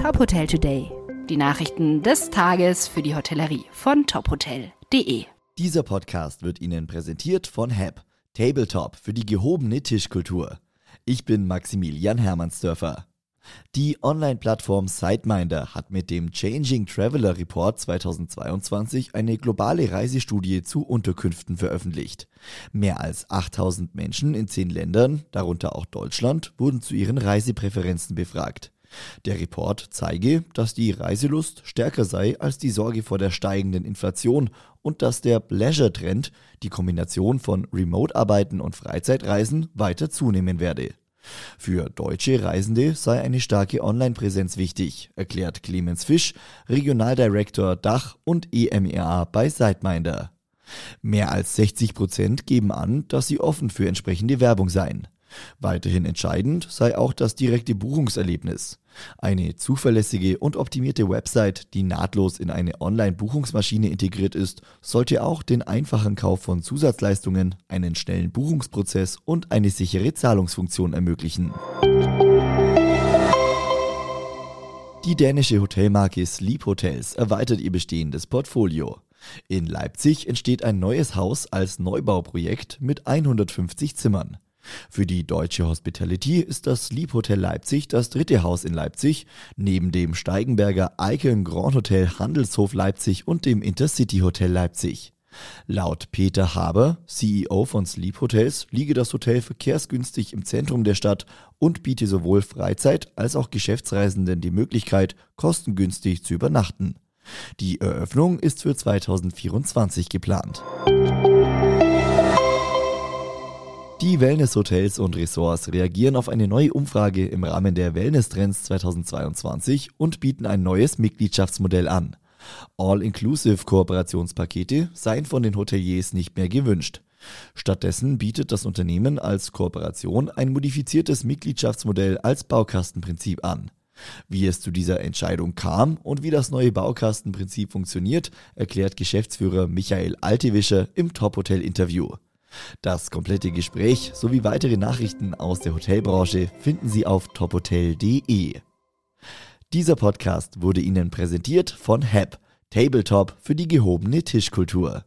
Top Hotel Today. Die Nachrichten des Tages für die Hotellerie von tophotel.de. Dieser Podcast wird Ihnen präsentiert von HAP, Tabletop für die gehobene Tischkultur. Ich bin Maximilian Hermannsdörfer. Die Online-Plattform SiteMinder hat mit dem Changing Traveler Report 2022 eine globale Reisestudie zu Unterkünften veröffentlicht. Mehr als 8000 Menschen in zehn Ländern, darunter auch Deutschland, wurden zu ihren Reisepräferenzen befragt. Der Report zeige, dass die Reiselust stärker sei als die Sorge vor der steigenden Inflation und dass der Pleasure-Trend, die Kombination von Remote-Arbeiten und Freizeitreisen, weiter zunehmen werde. Für deutsche Reisende sei eine starke Online-Präsenz wichtig, erklärt Clemens Fisch, Regionaldirektor Dach und EMEA bei Sideminder. Mehr als 60 Prozent geben an, dass sie offen für entsprechende Werbung seien. Weiterhin entscheidend sei auch das direkte Buchungserlebnis. Eine zuverlässige und optimierte Website, die nahtlos in eine Online-Buchungsmaschine integriert ist, sollte auch den einfachen Kauf von Zusatzleistungen, einen schnellen Buchungsprozess und eine sichere Zahlungsfunktion ermöglichen. Die dänische Hotelmarke Sleep Hotels erweitert ihr bestehendes Portfolio. In Leipzig entsteht ein neues Haus als Neubauprojekt mit 150 Zimmern. Für die Deutsche Hospitality ist das Sleep Hotel Leipzig das dritte Haus in Leipzig, neben dem Steigenberger Icon Grand Hotel Handelshof Leipzig und dem Intercity Hotel Leipzig. Laut Peter Haber, CEO von Sleep Hotels, liege das Hotel verkehrsgünstig im Zentrum der Stadt und biete sowohl Freizeit- als auch Geschäftsreisenden die Möglichkeit, kostengünstig zu übernachten. Die Eröffnung ist für 2024 geplant. Die Wellnesshotels und Ressorts reagieren auf eine neue Umfrage im Rahmen der Wellness Trends 2022 und bieten ein neues Mitgliedschaftsmodell an. All-Inclusive Kooperationspakete seien von den Hoteliers nicht mehr gewünscht. Stattdessen bietet das Unternehmen als Kooperation ein modifiziertes Mitgliedschaftsmodell als Baukastenprinzip an. Wie es zu dieser Entscheidung kam und wie das neue Baukastenprinzip funktioniert, erklärt Geschäftsführer Michael Altewischer im Top Hotel Interview. Das komplette Gespräch sowie weitere Nachrichten aus der Hotelbranche finden Sie auf tophotel.de. Dieser Podcast wurde Ihnen präsentiert von HAP, Tabletop für die gehobene Tischkultur.